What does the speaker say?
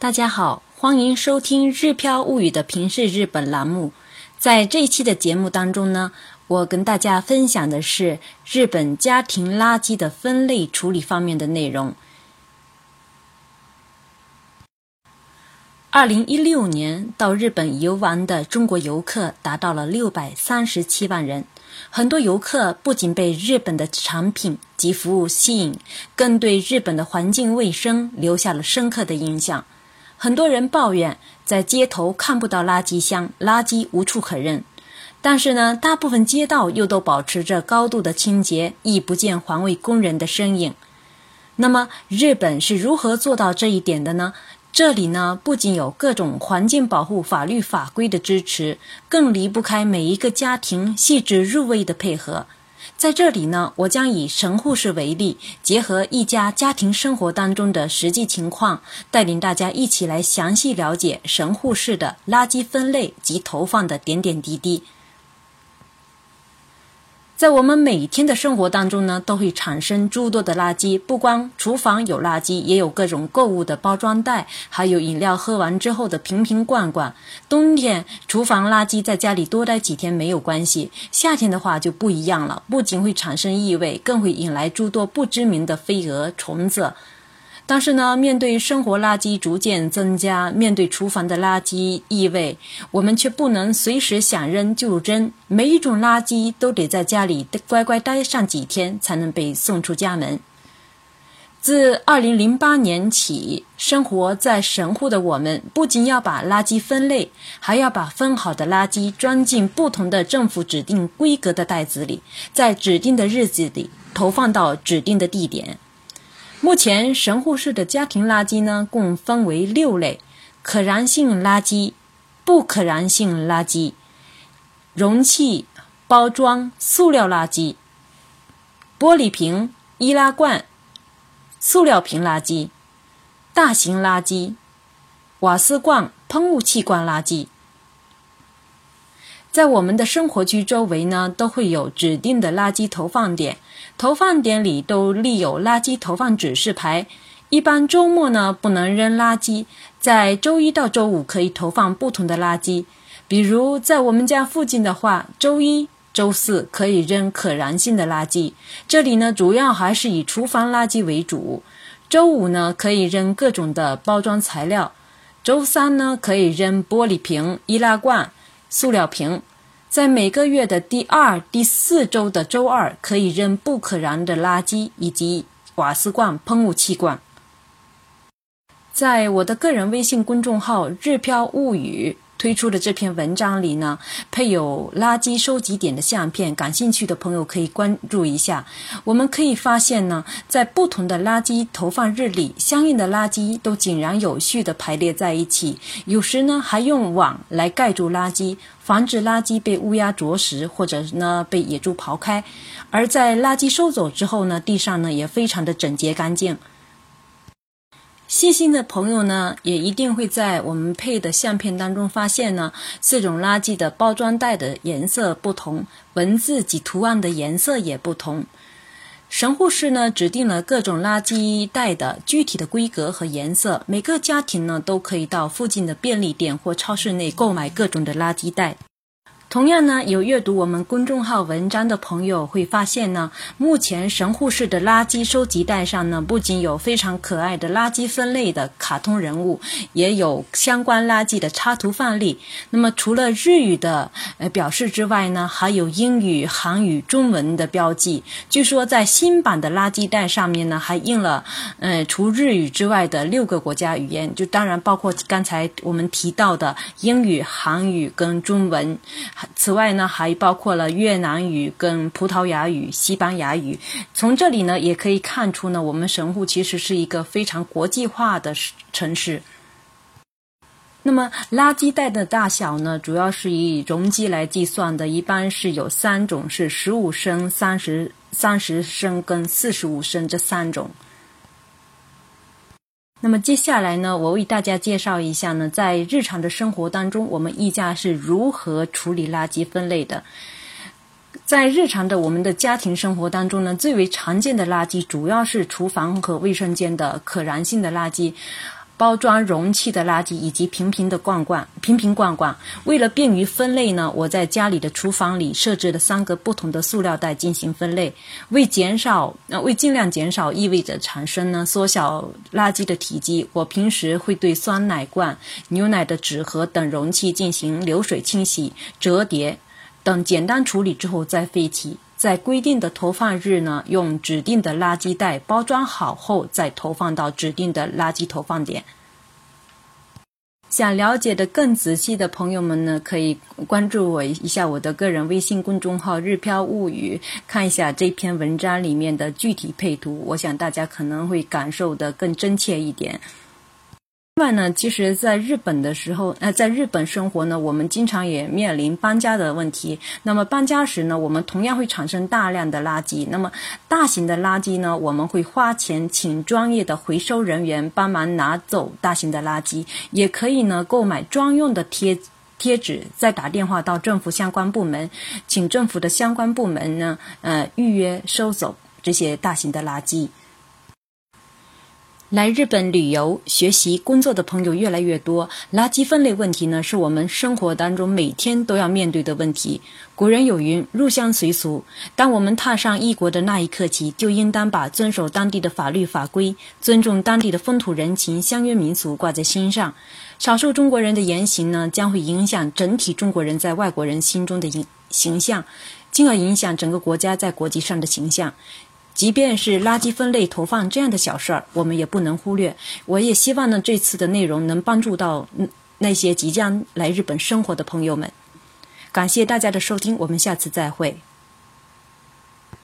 大家好，欢迎收听《日飘物语》的平视日本栏目。在这一期的节目当中呢，我跟大家分享的是日本家庭垃圾的分类处理方面的内容。二零一六年到日本游玩的中国游客达到了六百三十七万人，很多游客不仅被日本的产品及服务吸引，更对日本的环境卫生留下了深刻的印象。很多人抱怨在街头看不到垃圾箱，垃圾无处可扔。但是呢，大部分街道又都保持着高度的清洁，亦不见环卫工人的身影。那么，日本是如何做到这一点的呢？这里呢，不仅有各种环境保护法律法规的支持，更离不开每一个家庭细致入微的配合。在这里呢，我将以神户市为例，结合一家家庭生活当中的实际情况，带领大家一起来详细了解神户市的垃圾分类及投放的点点滴滴。在我们每天的生活当中呢，都会产生诸多的垃圾。不光厨房有垃圾，也有各种购物的包装袋，还有饮料喝完之后的瓶瓶罐罐。冬天厨房垃圾在家里多待几天没有关系，夏天的话就不一样了，不仅会产生异味，更会引来诸多不知名的飞蛾、虫子。但是呢，面对生活垃圾逐渐增加，面对厨房的垃圾异味，我们却不能随时想扔就扔。每一种垃圾都得在家里乖乖待上几天，才能被送出家门。自二零零八年起，生活在神户的我们，不仅要把垃圾分类，还要把分好的垃圾装进不同的政府指定规格的袋子里，在指定的日子里投放到指定的地点。目前神户市的家庭垃圾呢，共分为六类：可燃性垃圾、不可燃性垃圾、容器、包装、塑料垃圾、玻璃瓶、易拉罐、塑料瓶垃圾、大型垃圾、瓦斯罐、喷雾器罐垃圾。在我们的生活区周围呢，都会有指定的垃圾投放点，投放点里都立有垃圾投放指示牌。一般周末呢不能扔垃圾，在周一到周五可以投放不同的垃圾。比如在我们家附近的话，周一、周四可以扔可燃性的垃圾，这里呢主要还是以厨房垃圾为主。周五呢可以扔各种的包装材料，周三呢可以扔玻璃瓶、易拉罐。塑料瓶，在每个月的第二、第四周的周二可以扔不可燃的垃圾以及瓦斯罐、喷雾器罐。在我的个人微信公众号“日飘物语”。推出的这篇文章里呢，配有垃圾收集点的相片，感兴趣的朋友可以关注一下。我们可以发现呢，在不同的垃圾投放日里，相应的垃圾都井然有序地排列在一起。有时呢，还用网来盖住垃圾，防止垃圾被乌鸦啄食，或者呢被野猪刨开。而在垃圾收走之后呢，地上呢也非常的整洁干净。细心的朋友呢，也一定会在我们配的相片当中发现呢，这种垃圾的包装袋的颜色不同，文字及图案的颜色也不同。神户市呢指定了各种垃圾袋的具体的规格和颜色，每个家庭呢都可以到附近的便利店或超市内购买各种的垃圾袋。同样呢，有阅读我们公众号文章的朋友会发现呢，目前神户市的垃圾收集袋上呢，不仅有非常可爱的垃圾分类的卡通人物，也有相关垃圾的插图范例。那么除了日语的呃表示之外呢，还有英语、韩语、中文的标记。据说在新版的垃圾袋上面呢，还印了呃除日语之外的六个国家语言，就当然包括刚才我们提到的英语、韩语跟中文。此外呢，还包括了越南语、跟葡萄牙语、西班牙语。从这里呢，也可以看出呢，我们神户其实是一个非常国际化的城市。那么，垃圾袋的大小呢，主要是以容积来计算的，一般是有三种，是十五升、三十三十升跟四十五升这三种。那么接下来呢，我为大家介绍一下呢，在日常的生活当中，我们一家是如何处理垃圾分类的。在日常的我们的家庭生活当中呢，最为常见的垃圾主要是厨房和卫生间的可燃性的垃圾。包装容器的垃圾以及瓶瓶的罐罐、瓶瓶罐罐。为了便于分类呢，我在家里的厨房里设置了三个不同的塑料袋进行分类。为减少，呃，为尽量减少异味的产生呢，缩小垃圾的体积，我平时会对酸奶罐、牛奶的纸盒等容器进行流水清洗、折叠等简单处理之后再废弃。在规定的投放日呢，用指定的垃圾袋包装好后，再投放到指定的垃圾投放点。想了解的更仔细的朋友们呢，可以关注我一下我的个人微信公众号“日飘物语”，看一下这篇文章里面的具体配图。我想大家可能会感受的更真切一点。另外呢，其实在日本的时候，呃，在日本生活呢，我们经常也面临搬家的问题。那么搬家时呢，我们同样会产生大量的垃圾。那么大型的垃圾呢，我们会花钱请专业的回收人员帮忙拿走大型的垃圾，也可以呢购买专用的贴贴纸，再打电话到政府相关部门，请政府的相关部门呢，呃，预约收走这些大型的垃圾。来日本旅游、学习、工作的朋友越来越多，垃圾分类问题呢，是我们生活当中每天都要面对的问题。古人有云：“入乡随俗。”当我们踏上异国的那一刻起，就应当把遵守当地的法律法规、尊重当地的风土人情、乡约民俗挂在心上。少数中国人的言行呢，将会影响整体中国人在外国人心中的形形象，进而影响整个国家在国际上的形象。即便是垃圾分类投放这样的小事儿，我们也不能忽略。我也希望呢，这次的内容能帮助到那些即将来日本生活的朋友们。感谢大家的收听，我们下次再会。